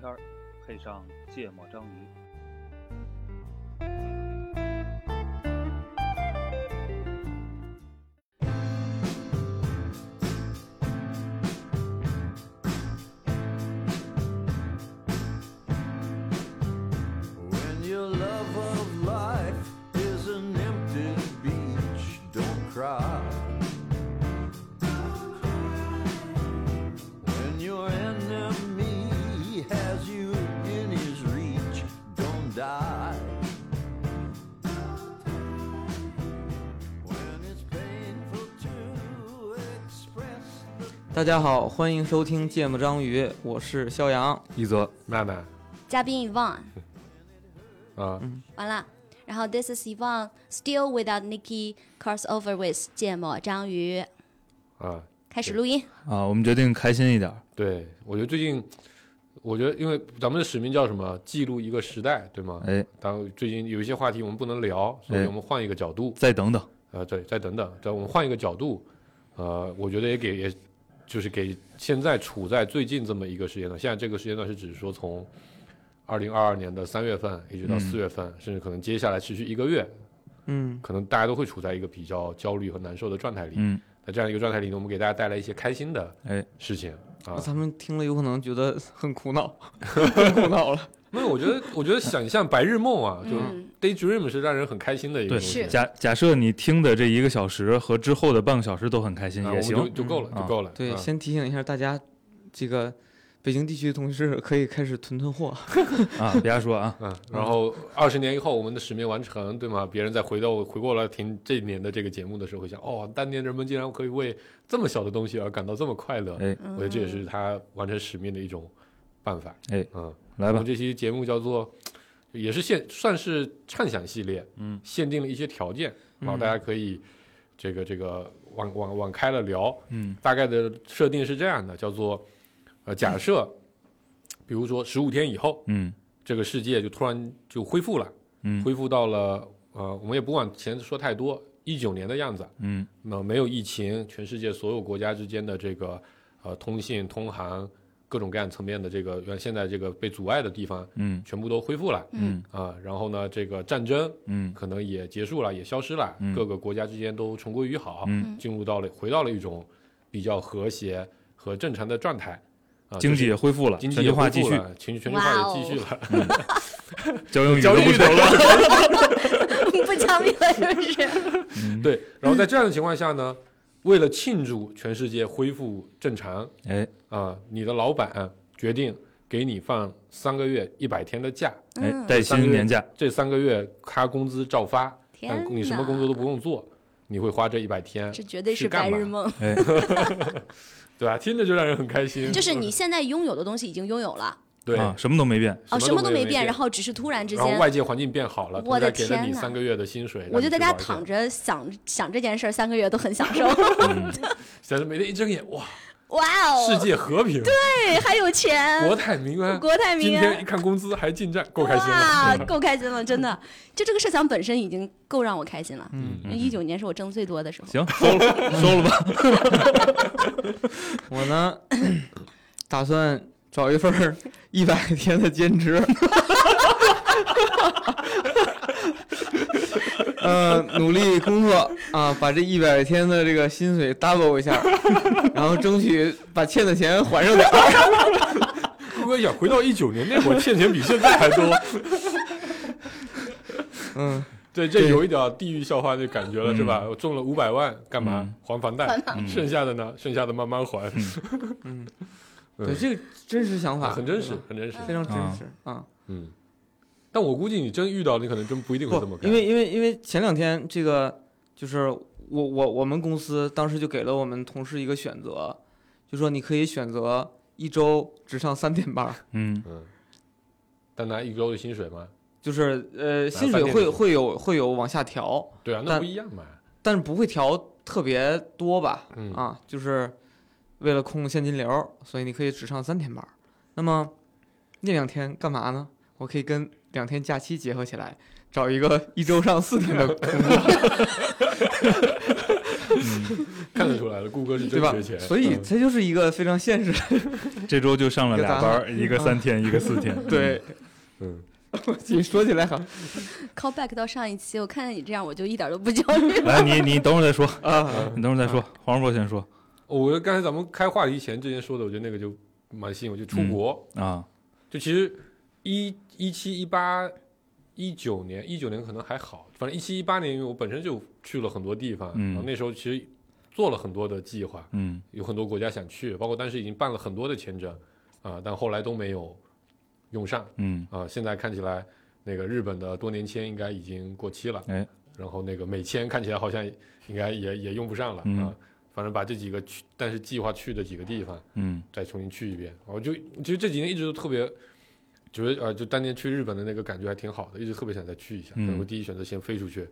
天儿，配上芥末章鱼。大家好，欢迎收听《芥末章鱼》，我是肖阳。一泽娜娜嘉宾 Yvonne，啊，完了。然后 This is Yvonne, still without Nikki crossover with 芥末章鱼。啊，开始录音。啊，我们决定开心一点儿。对我觉得最近，我觉得因为咱们的使命叫什么？记录一个时代，对吗？哎，当最近有一些话题我们不能聊，所以哎我们换一个角度。再等等，呃，对，再等等，再我们换一个角度，呃，我觉得也给，也就是给现在处在最近这么一个时间段。现在这个时间段是指说从二零二二年的三月份一直到嗯四月份，甚至可能接下来持续一个月，嗯，可能大家都会处在一个比较焦虑和难受的状态里。嗯，在这样一个状态里呢，我们给大家带来一些开心的哎，事情啊。咱们听了有可能觉得很苦恼，很苦恼了。没有，我觉得，我觉得想象白日梦啊，就是 daydream 是让人很开心的一个东西。假假设你听的这一个小时和之后的半个小时都很开心啊，我们也行就就够了，嗯就够了。对，啊先提醒一下大家，这个北京地区的同事可以开始囤囤货。啊，别说啊，嗯，然后二十年以后，我们的使命完成，对吗？别人再回到回过来听这一年的这个节目的时候，会想，哦，当年人们竟然可以为这么小的东西而感到这么快乐。哎，我觉得这也是他完成使命的一种办法。哎，嗯，来吧。我们，这期节目叫做，也是限算是畅想系列，嗯，限定了一些条件，然后大家可以这个这个往往往开了聊，嗯。大概的设定是这样的，叫做，呃，假设，比如说十五天以后，嗯。这个世界就突然就恢复了，嗯。恢复到了呃，我们也不往前说太多，一九年的样子，嗯。那没有疫情，全世界所有国家之间的这个呃通信、通航各种各样层面的这个原现在这个被阻碍的地方，嗯。全部都恢复了，嗯。啊，然后呢，这个战争嗯。可能也结束了，也消失了，嗯。各个国家之间都重归于好，嗯，进入到了回到了一种比较和谐和正常的状态，啊，经济也恢复了，经济全球化继续，也恢复了，全全球化也继续了，教英语教育都不成了，不讲理了是不是？嗯。对，然后在这样的情况下呢，为了庆祝全世界恢复正常哎。啊，你的老板决定给你放三个月一百天的假，哎，嗯。带薪年假，这三个月他工资照发，但你什么工作都不用做，你会花这一百天，这绝对是干白日梦。哎，对吧？听着就让人很开心。就是你 现在拥有的东西已经拥有了，对，啊，什么都没变，哦，什么都没变，然后后只是突然之然后间，外界环境变好了，我的他给了你天哪三个月的薪水，我就在家躺着想想这件事儿，三个月都很享受。嗯想着每天一睁眼，哇，哇哦，世界和平，对，还有钱，国泰民安。国泰民安今天一。看工资还进账，够开心哇，了。够开心了，真的，就这个设想本身已经够让我开心了。嗯，一九年是我挣最多的时候。行，收了 收了吧，我呢，打算找一份 一百天的兼职。呃，努力工作啊，把这一百天的这个薪水 double 一下，然后争取把欠的钱还上点儿。如果想回到一九年那会儿，欠钱比现在还多。嗯，对，这对有一点地狱笑话的感觉了，是吧？我中了五百万，干嘛嗯还房贷？嗯剩下的呢？剩下的慢慢还。嗯，嗯对，这个真实想法很真实，很真实。非常真实啊。嗯，但我估计你真遇到，你可能真不一定会这么，干。因为因为因为前两天这个就是我我我们公司当时就给了我们同事一个选择，就说你可以选择一周只上三天班，嗯嗯，但拿一周的薪水吗？就是呃薪水会会有会有往下调，对啊，那不一样嘛。但是不会调特别多吧？嗯啊，就是为了控现金流，所以你可以只上三天班。那么那两天干嘛呢？我可以跟两天假期结合起来，找一个一周上四天的工作。看得出来了，顾哥是对吧真缺？钱，所以嗯这就是一个非常现实的。这周就上了俩班儿，一个三天，一个四天。对，嗯，你说起来好 call back 到上一期，我看见你这样，我就一点都不焦虑。来，你你等会儿再说，啊，你等会儿再说。黄世博先说我刚才咱们开话题前之前说的，我觉得那个就蛮吸引我，就出嗯国，啊，就其实一一七一八一九年，一九年可能还好，反正一七一八年，因为我本身就去了很多地方，嗯然后那时候其实做了很多的计划，嗯有很多国家想去，包括当时已经办了很多的签证啊、但后来都没有用上嗯。啊、现在看起来那个日本的多年签应该已经过期了，哎，然后那个美签看起来好像应该也也用不上了啊、嗯反正把这几个去，但是计划去的几个地方嗯。再重新去一遍。我就其实这几年一直都特别觉得呃，就当年去日本的那个感觉还挺好的，一直特别想再去一下。嗯。可能会第一选择先飞出去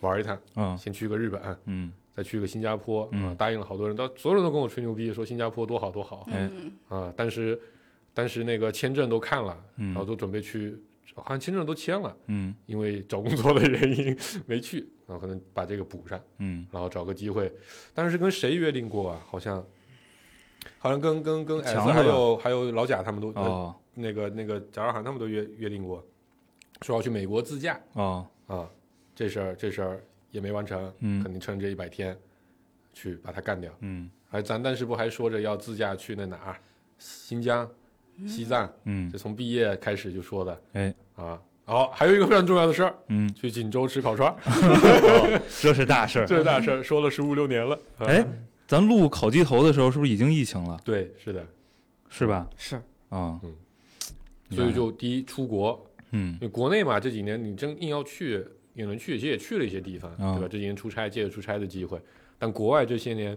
玩一趟，啊先去个日本，嗯。再去个新加坡啊、嗯答应了好多人，到所有人都跟我吹牛逼，说新加坡多好多好哎。嗯，啊、但是当时那个签证都看了，嗯。然后都准备去，好像签证都签了，嗯。因为找工作的原因没去，然后可能把这个补上。嗯。然后找个机会，当时是跟谁约定过啊？好像，好像跟跟跟 S 强还有还有老贾他们都、哦。那个那个贾二涵他们都约约定过，说要去美国自驾哦。啊，这事儿这事儿也没完成，嗯。肯定趁这一百天去把它干掉。嗯。还咱当时不还说着要自驾去那哪儿，新疆、西藏，嗯。这从毕业开始就说的哎啊。好，还有一个非常重要的事儿，嗯，去锦州吃烤串儿，这是大事儿。这是大事儿，说了十五六年了。啊哎，咱录烤鸡头的时候是不是已经疫情了？对，是的，是吧？是啊，嗯所以就第一出国，嗯因为国内嘛这几年你真硬要去也能去，其实也去了一些地方，啊对吧？这几年出差借着出差的机会，但国外这些年，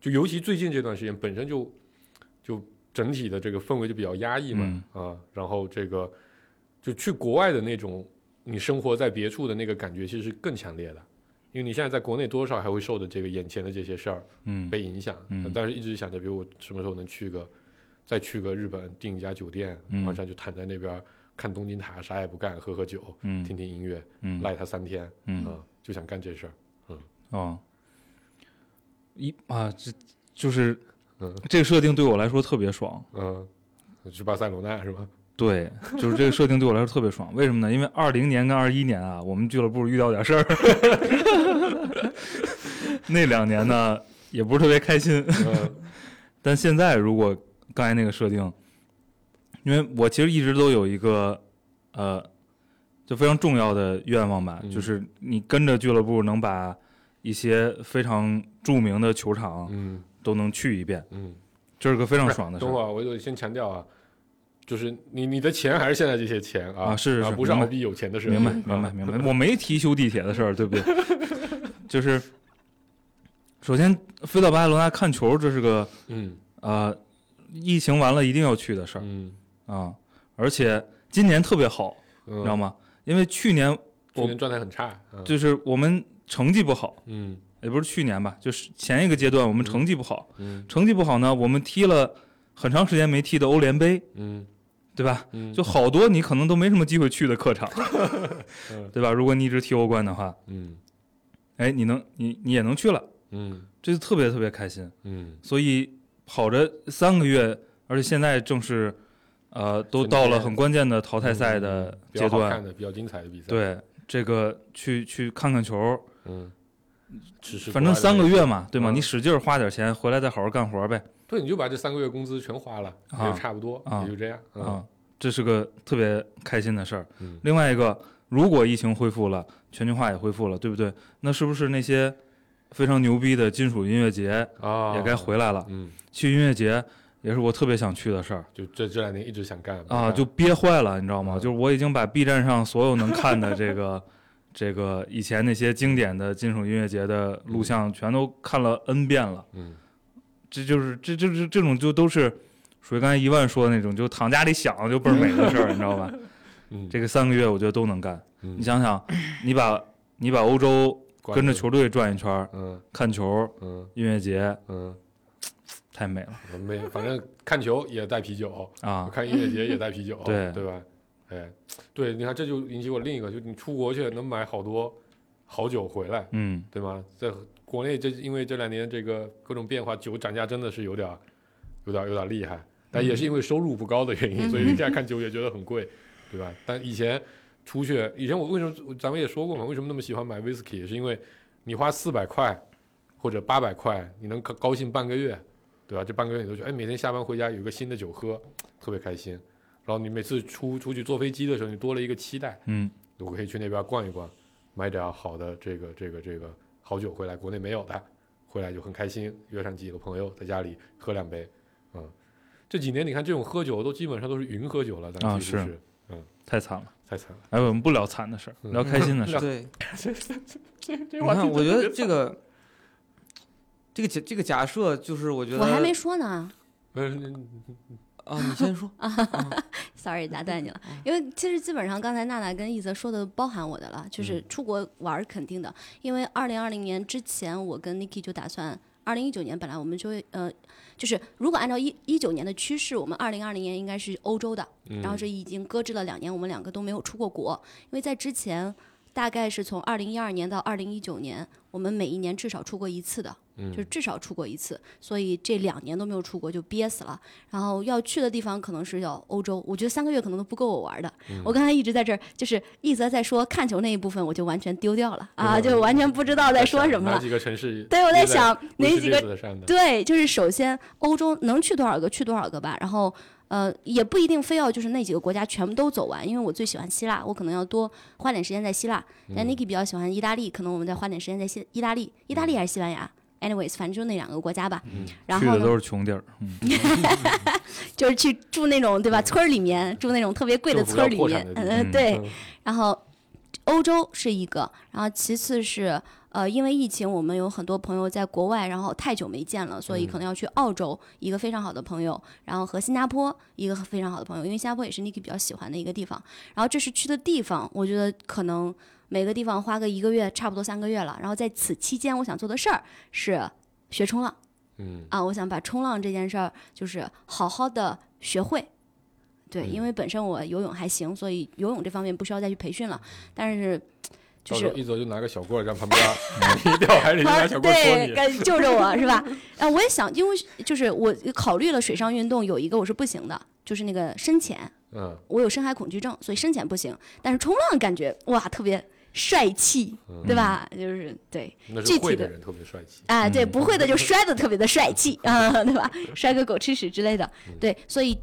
就尤其最近这段时间，本身就就整体的这个氛围就比较压抑嘛，啊，然后这个就去国外的那种你生活在别处的那个感觉，其实是更强烈的。因为你现在在国内多少还会受的这个眼前的这些事儿嗯。被影响，嗯。但是一直想着，比如我什么时候能去个，再去个日本订一家酒店，嗯。晚上就躺在那边看东京塔，啥也不干，喝喝酒，嗯。听听音乐，嗯。赖他三天，啊、嗯就想干这事儿。嗯。哦，一啊，这就是嗯。这个设定对我来说特别爽。嗯，去巴塞罗那是吧？对，就是这个设定对我来说特别爽。为什么呢？因为二零年跟二一年啊，我们俱乐部遇到点事儿，那两年呢也不是特别开心。嗯但现在如果刚才那个设定，因为我其实一直都有一个呃，就非常重要的愿望吧，嗯就是你跟着俱乐部能把一些非常著名的球场嗯都能去一遍，嗯，这是个非常爽的事。等会儿我就先强调啊，就是你你的钱还是现在这些钱啊，啊是是不是敖逼有钱的时候，明白，啊明白，明白。我没提修地铁的事儿，对不对？就是，首先飞到巴塞罗那看球，这是个嗯呃，疫情完了一定要去的事儿嗯啊。而且今年特别好，嗯，你知道吗？因为去年去年状态很差，嗯就是我们成绩不好，嗯也不是去年吧，就是前一个阶段我们成绩不好，嗯成绩不好呢，我们踢了很长时间没踢的欧联杯，嗯对吧？嗯，就好多你可能都没什么机会去的客场嗯，对吧？如果你一直踢欧冠的话，嗯。哎，你能你你也能去了，嗯。这就特别特别开心。嗯。所以跑着三个月，而且现在正是呃都到了很关键的淘汰赛的阶段，的、比较精彩的比赛，，对这个去去看看球，嗯，吃吃反正三个月嘛，对吗？嗯。你使劲花点钱，回来再好好干活呗。对，你就把这三个月工资全花了，也差不多，啊也就这样，嗯啊，这是个特别开心的事儿。嗯另外一个，如果疫情恢复了，全球化也恢复了，对不对？那是不是那些非常牛逼的金属音乐节啊，也该回来了？嗯，去音乐节也是我特别想去的事儿就这这两年一直想干没啊，就憋坏了，你知道吗？嗯就是我已经把 B 站上所有能看的这个 这个以前那些经典的金属音乐节的录像全都看了 N 遍了。嗯这就是这这这这种就都是属于刚才一万说的那种，就躺家里想就倍儿美的事儿，你知道吧？嗯，这个三个月我觉得都能干。你你想想，你把你把欧洲跟着，球队转一圈，嗯看球、嗯音乐节，嗯，太美了没，反正看球也带啤酒，啊！看音乐节也带啤酒，对对吧？哎，对，你看这就引起我另一个，就你出国去能买好多好酒回来，嗯对吗？在国内这因为这两年这个各种变化，酒涨价真的是有点儿有点儿有点儿厉害，但也是因为收入不高的原因，所以你现在看酒也觉得很贵，对吧？但以前出去，以前我为什么咱们也说过嘛，为什么那么喜欢买 whisky，也是因为你花四百块或者八百块，你能高高兴半个月，对吧？这半个月你都觉得，哎，每天下班回家有个新的酒喝，特别开心。然后你每次出出去坐飞机的时候，你多了一个期待，嗯，我可以去那边逛一逛，买点儿好的这个这个这个好酒回来，国内没有的，回来就很开心，约上几个朋友在家里喝两杯，嗯，这几年你看这种喝酒都基本上都是云喝酒了，咱啊是其实是太惨了。太惨了。哎，我们不聊惨的事儿，嗯聊开心的事儿。对，这你看，我觉得这个这个假这个假设就是我觉得我还没说呢 嗯啊，你先说。sorry 打断你了，因为其实基本上刚才娜娜跟一泽说的包含我的了，就是出国玩儿肯定的，因为二零二零年之前，我跟 Niki 就打算。二零一九年本来我们就会呃，就是如果按照一一九年的趋势，我们二零二零年应该是欧洲的，嗯然后这已经搁置了两年，我们两个都没有出过国，因为在之前大概是从二零一二年到二零一九年，我们每一年至少出过一次的，嗯就是至少出过一次，所以这两年都没有出国就憋死了。然后要去的地方可能是要欧洲，我觉得三个月可能都不够我玩的。嗯我刚才一直在这儿，就是一泽在说看球那一部分，我就完全丢掉了啊，嗯就完全不知道在说什么了。哪几个城市？对，我在想哪几个？对，就是首先欧洲能去多少个去多少个吧，然后呃也不一定非要就是那几个国家全部都走完，因为我最喜欢希腊，我可能要多花点时间在希腊。但 Niki 比较喜欢意大利，可能我们再花点时间在西意大利，意大利还是西班牙？anyways，反正就那两个国家吧。嗯然后，去的都是穷地儿，嗯，就是去住那种对吧村儿里面，住那种特别贵的村儿里面嗯、方对。嗯然后欧洲是一个，然后其次是呃，因为疫情，我们有很多朋友在国外，然后太久没见了，所以嗯可能要去澳洲，一个非常好的朋友，然后和新加坡一个非常好的朋友，因为新加坡也是 Niki 比较喜欢的一个地方。然后这是去的地方，我觉得可能每个地方花个一个月，差不多三个月了。然后在此期间，我想做的事儿是学冲浪。嗯啊，我想把冲浪这件事儿就是好好的学会。对，因嗯为本身我游泳还行，所以游泳这方面不需要再去培训了。但是就是一走就拿个小棍儿在旁边儿，你掉海里就拿小棍儿戳对，你。该救着我是吧？啊，我也想，因为就是我考虑了水上运动，有一个我是不行的，就是那个深潜，嗯，我有深海恐惧症，所以深潜不行。但是冲浪感觉哇，特别帅气，嗯对吧？就是对，那具体的是会的人特别帅气。啊，对，嗯不会的就摔的特别的帅气啊，对吧？摔个狗吃屎之类的，对，所以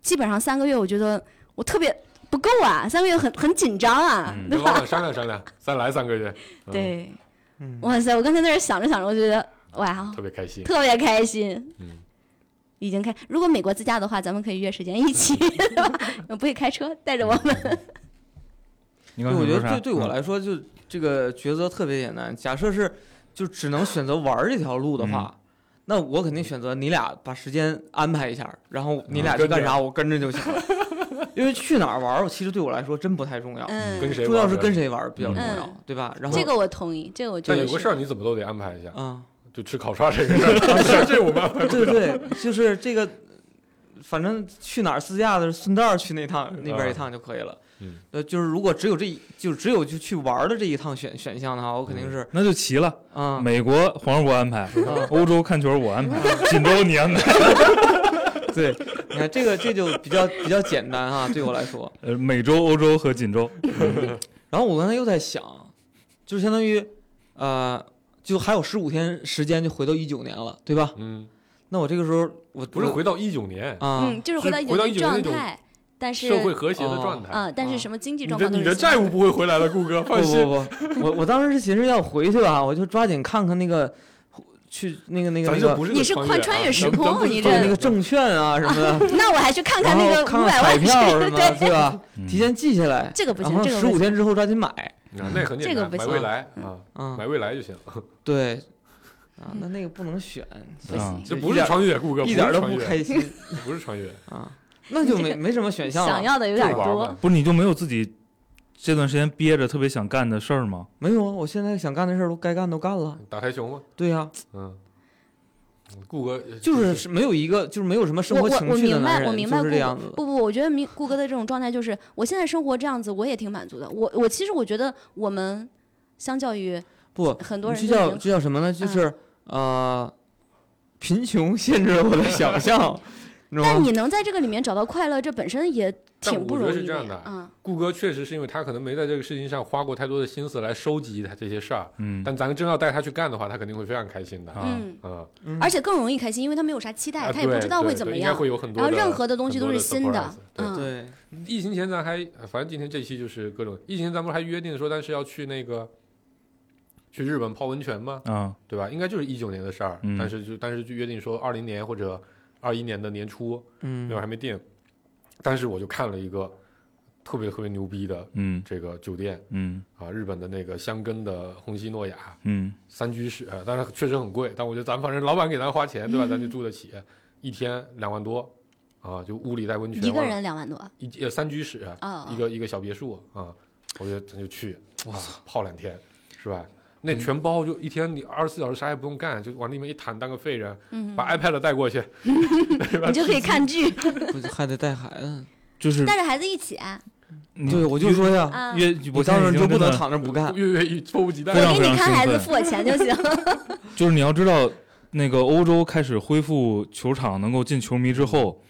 基本上三个月，我觉得我特别不够啊，三个月很很紧张啊，嗯对吧？跟老板商量商量，再 来三个月。嗯，对，嗯哇塞，我刚才在这想着想着，我觉得哇，特别开心。特别开心。嗯，已经开。如果美国自驾的话，咱们可以约时间一起，对吧？不会开车，带着我们。你对，刚才说啥我觉得对对我嗯来说，就这个抉择特别简单。假设是就只能选择玩儿这条路的话，嗯那我肯定选择你俩把时间安排一下，然后你嗯俩去干啥，我跟着就行了。因为去哪儿玩儿，其实对我来说真不太重要，嗯，跟谁重要是跟谁玩儿比较重要嗯，对吧？然后这个我同意，这个我觉得但有个事儿你怎么都得安排一下，啊，就吃烤串这个事儿，这我们安排不了。对对，就是这个，反正去哪儿自驾的，顺道儿去那趟那边一趟就可以了。嗯，呃，就是如果只有这一，就只有就去玩儿的这一趟选选项的话，我肯定是那就齐了。啊，美国黄世博安排，啊欧洲看球我安排，锦州你安排，对，你看这个这就比较比较简单哈，对我来说。呃，美洲、欧洲和锦州。然后我刚才又在想，就相当于，呃，就还有十五天时间就回到一九年了，对吧？嗯，那我这个时候我不是回到一九年，啊，嗯，就是回到回到一19年但是社会和谐的状态。嗯，但是啊什么经济状况都你的债务不会回来了，顾哥，不 放心。不不，我我当时是寻思要回去吧，我就抓紧看看那个，去那个那个那个不是你是穿快穿越啊时空你这对那个证券啊什么的，那我还去看看那个五百万票什么的，对，对吧？嗯。提前记下来，这个不行这个十五天之后抓紧买，啊那很简单，这个不行。买未来啊，啊买，未来就行。对，啊，那那个不能选，不行。这不是穿越，顾哥，一点都不开心。不是穿越，啊，那就没没什么选项了。想要的有点多。不是你就没有自己这段时间憋着特别想干的事儿吗？没有啊，我现在想干的事儿都该干都干了。打台球吗？对呀、嗯，顾哥就是是没有一个，就是没有什么生活情我明白，趣的男人，我明白顾哥就是这样子。不不，我觉得明顾哥的这种状态就是，我现在生活这样子，我也挺满足的。我我其实我觉得我们相较于不，很多人这叫这叫什么呢？就是呃，贫穷限制了我的想象？但你能在这个里面找到快乐，这本身也挺不但我觉得容易的是这样的。嗯，顾哥确实是因为他可能没在这个事情上花过太多的心思来收集他这些事儿，嗯。但咱真要带他去干的话，他肯定会非常开心的。啊嗯，嗯，嗯而且更容易开心，因为他没有啥期待，啊他也不知道会怎么样。应该。会有很多然后任何的东西都是新的。对嗯。对，疫情前咱还，反正今天这期就是各种疫情前咱们还约定说，但是要去那个去日本泡温泉吗，啊对吧？应该就是一九年的事儿，嗯。但是就但是就约定说二零年或者二一年的年初，嗯。那会儿还没定。但是我就看了一个特别特别牛逼的嗯。这个酒店嗯。啊，日本的那个香根的虹夕诺雅嗯。三居室，呃当然确实很贵，但我觉得咱反正老板给咱花钱，对吧？咱就住得起，一天两万多啊，就屋里带温泉，一个人两万多？一呃三居室，哦一个一个小别墅啊，我觉得咱就去，哇，泡两天，是吧？那全包就一天，你二十四小时啥也不用干，就往里面一躺当个废人，嗯，把 iPad 带过去，你？就可以看剧，不还得带孩子。就是带着孩子一起。你对，我就说呀，我我当时就不能躺。躺那不干。我给你看孩子，付我钱就行。就是你要知道，那个欧洲开始恢复球场能够进球迷之后，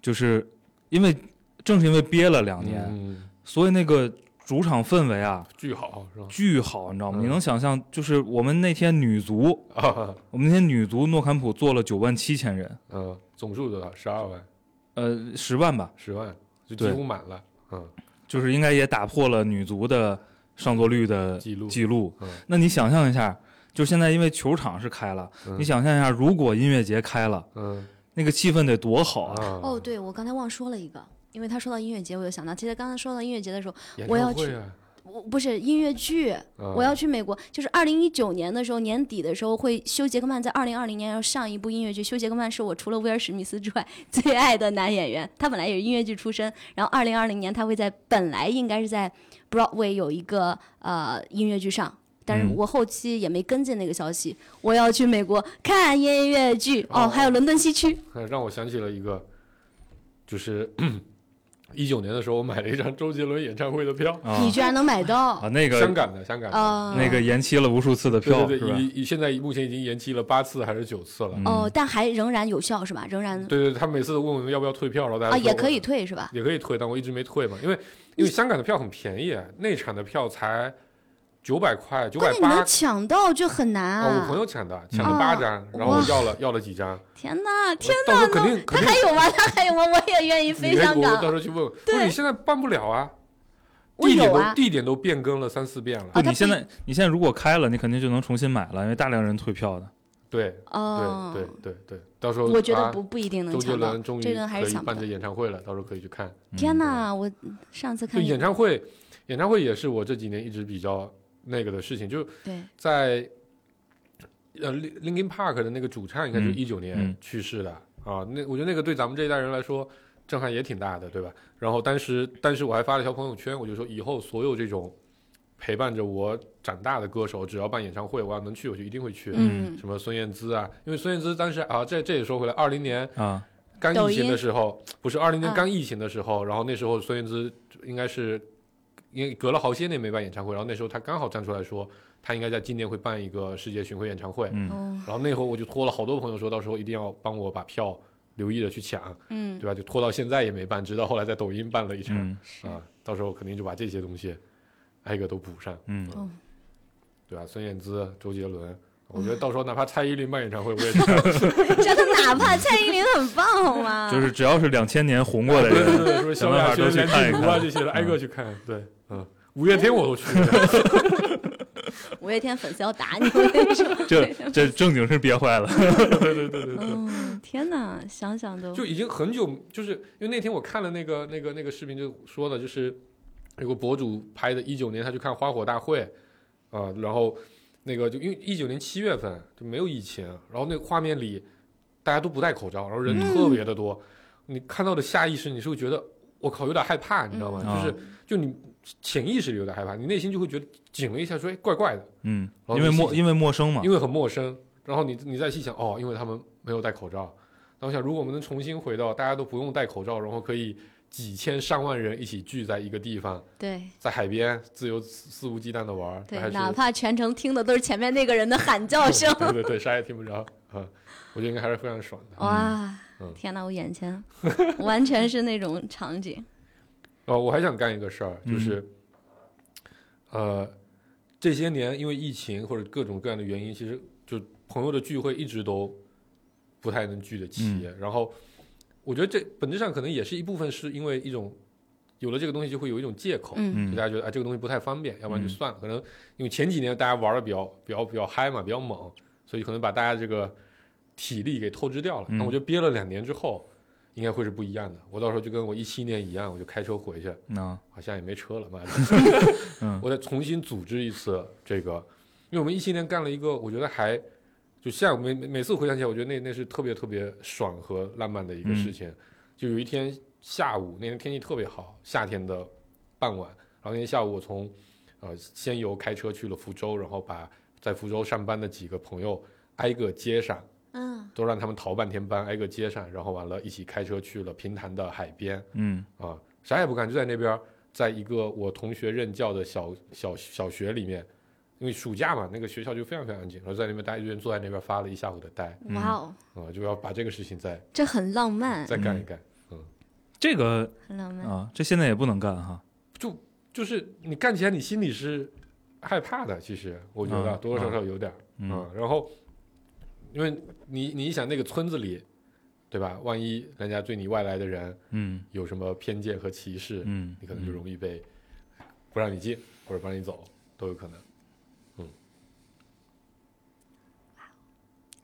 就是因为正是因为憋了两年，嗯，所以那个主场氛围啊巨好是吧？巨好，你知道吗？嗯你能想象，就是我们那天女足，啊，我们那天女足诺坎普坐了九万七千人，嗯，总数多少？十二万、呃，十万吧，十万，就几对乎满了。嗯，就是应该也打破了女足的上座率的记录。记录。嗯那你想象一下，就现在因为球场是开了，嗯你想象一下，如果音乐节开了，嗯那个气氛得多好啊！啊哦，，对，我刚才忘说了一个，因为他说到音乐节，我就想到，其实刚才说到音乐节的时候，演我要去我不是音乐剧，嗯我要去美国，就是二零一九年的时候，年底的时候会休杰克曼在二零二零年要上一部音乐剧。休杰克曼是我除了威尔史密斯之外最爱的男演员，他本来也是音乐剧出身。然后二零二零年他会在本来应该是在 Broadway 有一个呃音乐剧上。但是嗯我后期也没跟进那个消息，我要去美国看音乐剧哦，哦还有伦敦西区，呃 让我想起了一个，就是一九年的时候，我买了一张周杰伦演唱会的票，啊你居然能买到啊，那个香港的，香港的。哦，那个延期了无数次的票，对对？已已现在目前已经延期了八次还是九次了。嗯哦，但还仍然有效是吧？仍然对对，他每次都问我们要不要退票，然后大家啊，也可以退是吧？也可以退，但我一直没退嘛，因为因为香港的票很便宜，内场的票才九百块，九百八关键你能。抢到就很难哦，我啊！朋友抢的，抢了八张，然后我要了要了几张，天哪，天到时候哪，肯定肯定他还有吗？他还有吗？我也愿意你飞可以我到时。候去问问。对你现在办不了啊，地点都地点都变更了三四遍了。不你现在你现在如果开了，你肯定就能重新买了，因为大量人退票的。对哦，对对对对，到时候我觉得啊不不一定能抢周杰伦，终于这个还可以办这。演唱会了，到时候可以去看。天哪，我上次看演唱会，演唱会也是我这几年一直比较那个的事情，就对，在呃 Lin- Linkin Park 的那个主唱应该就嗯一九年嗯。去世的、啊，那我觉得那个对咱们这一代人来说震撼也挺大的，对吧？然后当时，当时我还发了条朋友圈，我就说以后所有这种陪伴着我长大的歌手，只要办演唱会，我要能去，我就一定会去。嗯，什么孙燕姿啊，因为孙燕姿当时啊，这这也说回来，二零年啊，刚疫情的时候，不是二零年啊。刚疫情的时候，然后那时候孙燕姿应该是，因为隔了好些年没办演唱会，然后那时候他刚好站出来说，他应该在今年会办一个世界巡回演唱会，嗯哦，然后那会儿我就托了好多朋友说，到时候一定要帮我把票留意的去抢，嗯，对吧？就拖到现在也没办，直到后来在抖音办了一场、嗯啊，到时候肯定就把这些东西挨个都补上，嗯，哦，对吧？孙燕姿、周杰伦。我觉得到时候哪怕蔡依林办演唱会，我也去看。真的，哪怕蔡依林很棒，好吗？就是只要是两千年红过的人，对，什么萧亚轩、梁静茹啊这些的，挨个去看。对，嗯，五月天我都去了。五月天粉丝要打你，我跟你说。这这正经是憋坏了。嗯，天哪，想想都就已经很久，就是因为那天我看了那个那个那个视频，就说的就是有个博主拍的，一九年他去看花火大会啊、然后那个就因为一九年七月份就没有疫情，然后那个画面里大家都不戴口罩，然后人嗯特别的多，你看到的下意识你是会觉得我靠有点害怕，你知道吗？嗯就是就你潜意识里有点害怕，你内心就会觉得紧了一下，说哎怪怪的。嗯，因为陌因为陌生嘛因。为很陌生。然后你你再细想，哦，因为他们没有戴口罩。那我想，如果我们能重新回到大家都不用戴口罩，然后可以几千上万人一起聚在一个地方，对在海边自由肆肆无忌惮的玩儿，对哪怕全程听的都是前面那个人的喊叫 声，对对对，啥也听不着啊，我觉得应该还是非常爽的。哇嗯，天哪，我眼前 完全是那种场景。哦，我还想干一个事儿，嗯就是，呃，这些年因为疫情或者各种各样的原因，其实就朋友的聚会一直都不太能聚得齐。然后，我觉得这本质上可能也是一部分是因为一种有了这个东西就会有一种借口，嗯就大家觉得啊这个东西不太方便，要不然就嗯算了。可能因为前几年大家玩的比较比较比较嗨嘛，比较猛，所以可能把大家这个体力给透支掉了。那、嗯我觉得憋了两年之后，应该会是不一样的。我到时候就跟我一七年一样，我就开车回去。那好像也没车了，妈的！嗯我再重新组织一次这个，因为我们一七年干了一个，我觉得还就现在每每每次回想起来，我觉得那那是特别特别爽和浪漫的一个事情。就有一天下午，那天天气特别好，夏天的傍晚，然后那天下午我从呃仙游开车去了福州，然后把在福州上班的几个朋友挨个接上，嗯都让他们逃半天班，挨个接上，然后完了，一起开车去了平潭的海边。嗯。啊，啥也不干，就在那边，在一个我同学任教的小小小学里面，因为暑假嘛，那个学校就非常非常安静，然后在那边大家一人坐在那边发了一下午的呆，哇哦，啊，就要把这个事情再这很浪漫，再干一干，嗯。这个很浪漫。啊，这现在也不能干哈。就就是你干起来你心里是害怕的，其实我觉得啊多多少少有点儿，嗯。啊，然后因为你你想那个村子里，对吧？万一人家对你外来的人嗯有什么偏见和歧视，嗯，你可能就容易被不让你进或者不让你走都有可能。嗯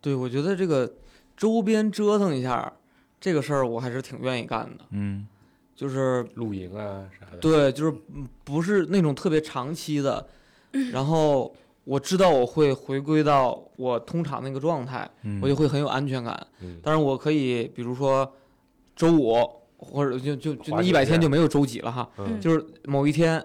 对，我觉得这个周边折腾一下，这个事儿我还是挺愿意干的。嗯就是露营啊啥的。对，就是嗯不是那种特别长期的，然后我知道我会回归到我通常那个状态，嗯，我就会很有安全感。嗯，当然，我可以比如说周五或者就就就那一百天就没有周几了哈，嗯，就是某一天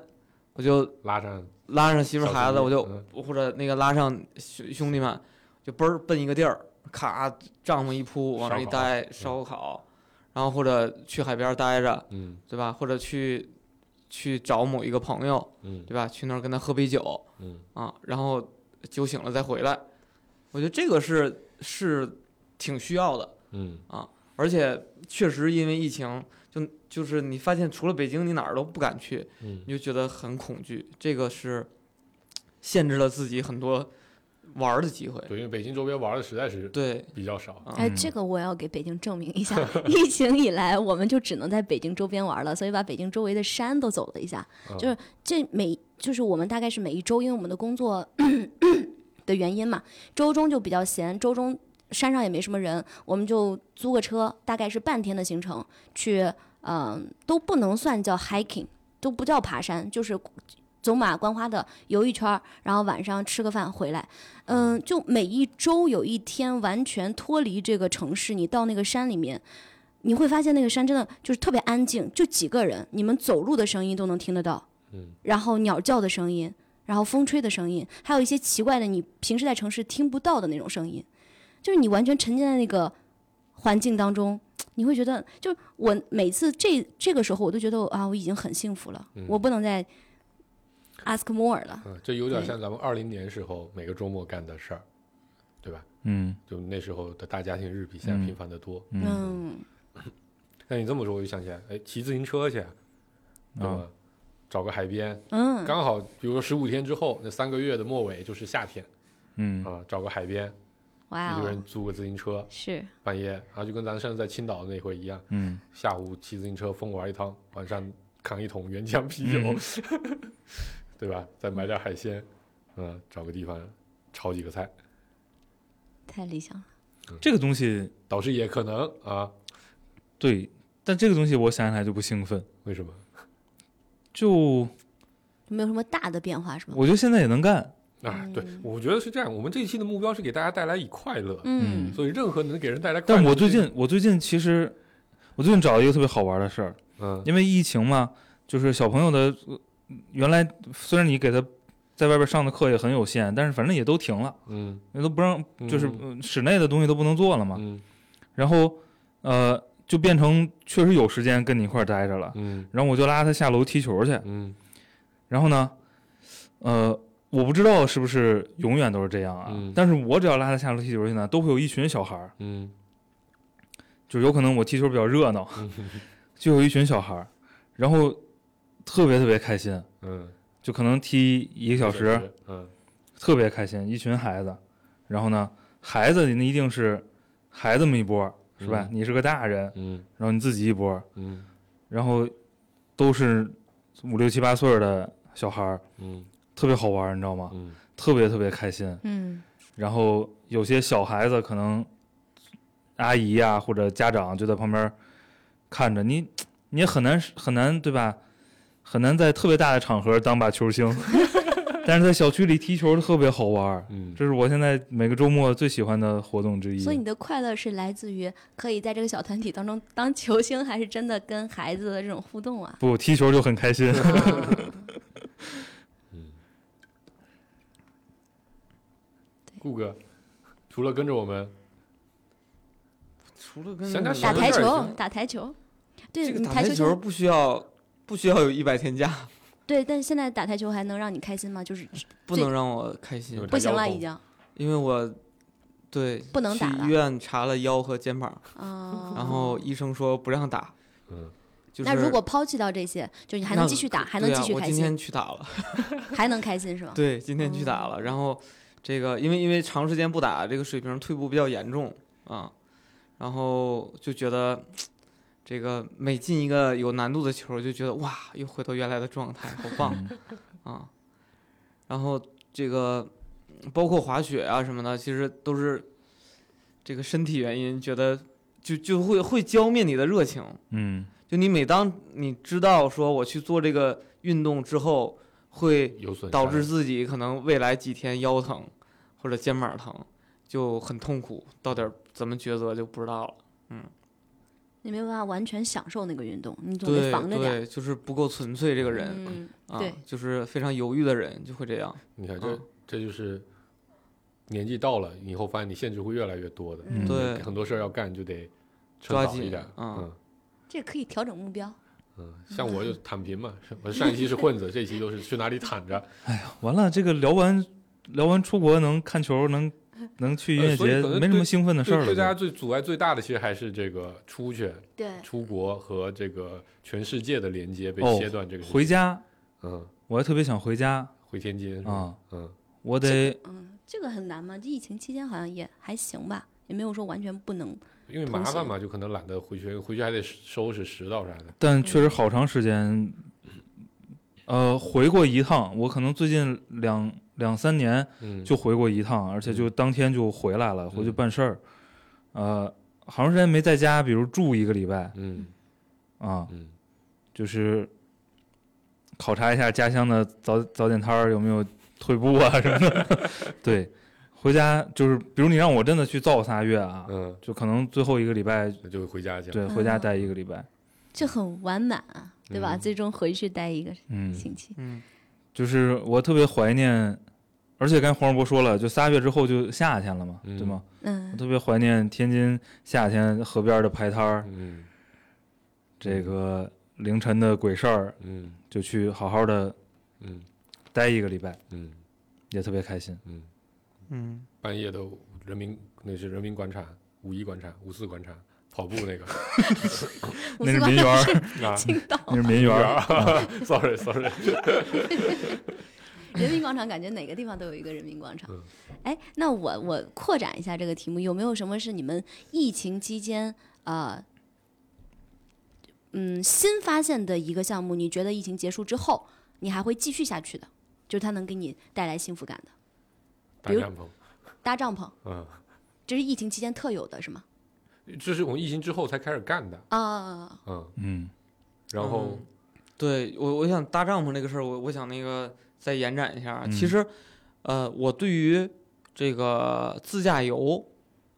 我就拉上拉上媳妇儿孩子，我就嗯或者那个拉上兄兄弟们，就奔儿奔一个地儿，咔帐篷一铺往那一烧烤待烧烤，然后或者去海边儿待着，嗯对吧？或者去去找某一个朋友，嗯对吧？去那儿跟他喝杯酒嗯啊，然后酒醒了再回来。我觉得这个是是挺需要的，嗯啊而且确实因为疫情，就就是你发现除了北京，你哪儿都不敢去，嗯你就觉得很恐惧。这个是限制了自己很多玩儿的机会。对，因为北京周边玩的实在是对，比较少。啊哎，嗯这个我要给北京证明一下。疫情以来，我们就只能在北京周边玩了，所以把北京周围的山都走了一下。嗯就是这每就是我们大概是每一周，因为我们的工作 的原因嘛，周中就比较闲，周中山上也没什么人，我们就租个车，大概是半天的行程去，嗯、都不能算叫 hiking，都不叫爬山，就是走马观花的游一圈儿，然后晚上吃个饭回来。嗯，就每一周有一天完全脱离这个城市，你到那个山里面。你会发现那个山真的就是特别安静，就几个人，你们走路的声音都能听得到，嗯然后鸟叫的声音，然后风吹的声音，还有一些奇怪的你平时在城市听不到的那种声音，就是你完全沉浸在那个环境当中，你会觉得，就我每次这这个时候，我都觉得啊，我已经很幸福了，嗯我不能再 ask more 了。嗯，这有点像咱们二零年时候每个周末干的事儿，对吧？嗯。就那时候的大家庭日比现在嗯频繁的多。嗯。嗯，那你这么说，我就想起来，哎，骑自行车去，对啊。吧？找个海边，嗯，刚好，比如说十五天之后，那三个月的末尾就是夏天嗯。啊，找个海边，哇哦。一个人，租个自行车，是，半夜，然后就跟咱上次在青岛那回一样，嗯。下午骑自行车疯玩一趟，晚上扛一桶原浆啤酒，嗯 对吧？再买点海鲜，嗯，找个地方炒几个菜，太理想了。这个东西倒是也可能啊。对，但这个东西我想起来就不兴奋，为什么？就没有什么大的变化是吗？我觉得现在也能干，啊，对嗯，我觉得是这样。我们这一期的目标是给大家带来以快乐，嗯所以任何能给人带来快乐。但我最近我最近其实我最近找了一个特别好玩的事儿，嗯因为疫情嘛，就是小朋友的呃原来虽然你给他在外边上的课也很有限，但是反正也都停了，嗯。那都不让，就是室内的东西都不能做了嘛。嗯。然后呃，就变成确实有时间跟你一块儿待着了。嗯。然后我就拉他下楼踢球去，嗯。然后呢，呃，我不知道是不是永远都是这样啊，嗯。但是我只要拉他下楼踢球去呢，都会有一群小孩儿，嗯。就有可能我踢球比较热闹，嗯。就有一群小孩儿，然后特别特别开心，嗯，就可能踢一个小时，嗯。特别开心，一群孩子，然后呢，孩子那一定是孩子们一波，是吧？嗯。你是个大人，嗯。然后你自己一波，嗯。然后都是五六七八岁的小孩儿，嗯。特别好玩儿，你知道吗？嗯。特别特别开心。嗯。然后有些小孩子可能阿姨呀、或者家长就在旁边看着你，你也很难很难对吧？很难在特别大的场合当把球星，但是在小区里踢球特别好玩儿。嗯，这是我现在每个周末最喜欢的活动之一。所以你的快乐是来自于可以在这个小团体当中当球星，还是真的跟孩子的这种互动啊？不踢球就很开心。顾哥，除了跟着我们，除了跟着打台球打台球，对，这个你台球不需要不需要有一百天假，对，但是现在打台球还能让你开心吗？就是 不能让我开心，不行了，已经。因为我对去不能打了。医院查了腰和肩膀，啊。然后医生说不让打。嗯。就是那如果抛弃掉这些，就你还能继续打，还能继续开心，我今天去打了，还能开心是吗？对，今天去打了，然后这个因为因为长时间不打，这个水平退步比较严重啊，然后就觉得这个每进一个有难度的球，就觉得哇，又回到原来的状态，好棒 啊！然后这个包括滑雪啊什么的，其实都是这个身体原因，觉得就就会会浇灭你的热情。嗯就你每当你知道说我去做这个运动之后，会导致自己可能未来几天腰疼或者肩膀疼，就很痛苦，到底怎么抉择就不知道了。你没有办法完全享受那个运动，你总得对防着点儿。对，就是不够纯粹这个人、嗯，啊对，就是非常犹豫的人就会这样。你看这嗯这就是年纪到了以后，发现你限制会越来越多的，嗯对很多事儿要干就得趁抓紧早一点，嗯嗯这可以调整目标。嗯，像我就躺平嘛，我上一期是混子，这一期就是去哪里躺着，哎呀完了，这个聊完聊完出国能看球，能 能去音乐节，没什么兴奋的事儿对对大家。最阻碍最大的其实还是这个出去对，出国和这个全世界的连接被哦切断，这个回，家，嗯，我还特别想回家。回天津啊，嗯，我得嗯，这个很难吗？这疫情期间好像也还行吧，也没有说完全不能。因为麻烦嘛，就可能懒得回去，回去还得收拾拾掇啥的，但确实好长时间，呃，回过一趟。我可能最近两两三年嗯，就回过一趟，而且就当天就回来了，回去嗯办事儿。呃，好长时间没在家，比如住一个礼拜嗯啊，嗯就是考察一下家乡的早早点摊儿有没有退步啊什么的。对，回家就是，比如你让我真的去造仨月啊，嗯，就可能最后一个礼拜，那就回家去，对，回家待一个礼拜。这很完满啊，对吧？嗯最终回去待一个嗯，星期。嗯，就是我特别怀念，而且刚才黄世博说了，就仨月之后就夏天了嘛，嗯对吗？我嗯，特别怀念天津夏天河边的排摊儿，嗯。这个凌晨的鬼事儿，嗯。就去好好的嗯。待一个礼拜，嗯也特别开心。嗯，嗯，半夜的人民那是人民广场、五一广场、五四广场跑步那个。那是民园儿，啊，青岛。那是民园儿。sorry sorry，人民广场，感觉哪个地方都有一个人民广场。嗯。哎，那我我扩展一下这个题目，有没有什么是你们疫情期间呃，嗯，新发现的一个项目？你觉得疫情结束之后，你还会继续下去的？就是它能给你带来幸福感的，比如搭帐篷，搭帐篷，嗯，这是疫情期间特有的，是吗？这是我们疫情之后才开始干的，啊，嗯，嗯。然后嗯。对我我想搭帐篷这个事儿，我我想那个再延展一下其实，呃，我对于这个自驾游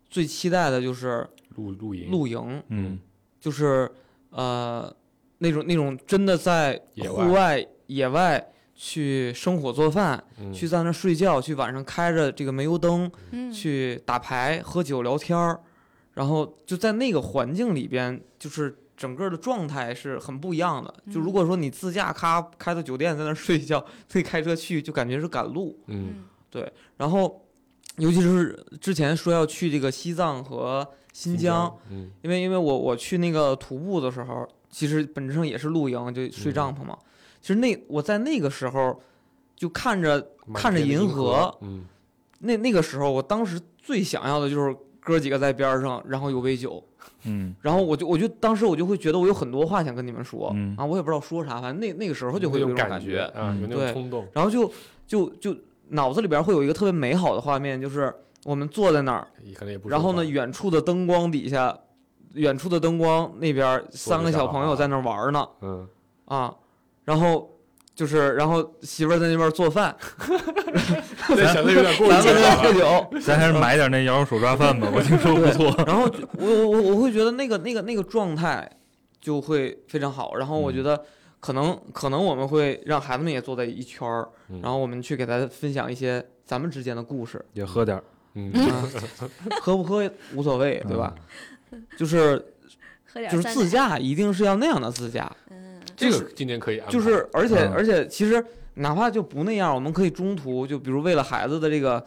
最期待的就是露露营，露营，嗯。就是呃那种那种真的在户外野外去生火做饭，嗯。去在那儿睡觉，去晚上开着这个煤油灯嗯，去打牌、喝酒、聊天儿，然后就在那个环境里边，就是整个的状态是很不一样的。就如果说你自驾咔开到酒店在那儿睡一觉，自己开车去，就感觉是赶路。嗯然后，尤其是之前说要去这个西藏和新疆，，嗯因为因为我我去那个徒步的时候，其实本质上也是露营，就睡帐篷嘛。其实那我在那个时候就看着看着银银河嗯那那个时候，我当时最想要的就是哥几个在边上，然后有杯酒，嗯。然后我就我就当时我就会觉得我有很多话想跟你们说、嗯。啊，我也不知道说啥，反正那那个时候就会有那种这种感觉啊，有那种对冲动，然后就就就脑子里边会有一个特别美好的画面，就是我们坐在那儿，可能也不然后呢，远处的灯光底下，远处的灯光那边三个小朋友在那儿玩呢嗯，啊，然后就是然后媳妇儿在那边做饭，这想的有点过于咱们喝。酒，咱还是买点那羊肉手抓饭吧，我听说不错。然后我我我我会觉得那个那个那个状态就会非常好，然后我觉得可能可能我们会让孩子们也坐在一圈儿，嗯然后我们去给他分享一些咱们之间的故事，也喝点儿，嗯，啊喝不喝无所谓，对吧？嗯就是喝点就是自，驾一定是要那样的自驾，嗯这个今年可以安排，就是而且嗯而且其实哪怕就不那样，我们可以中途就比如为了孩子的这个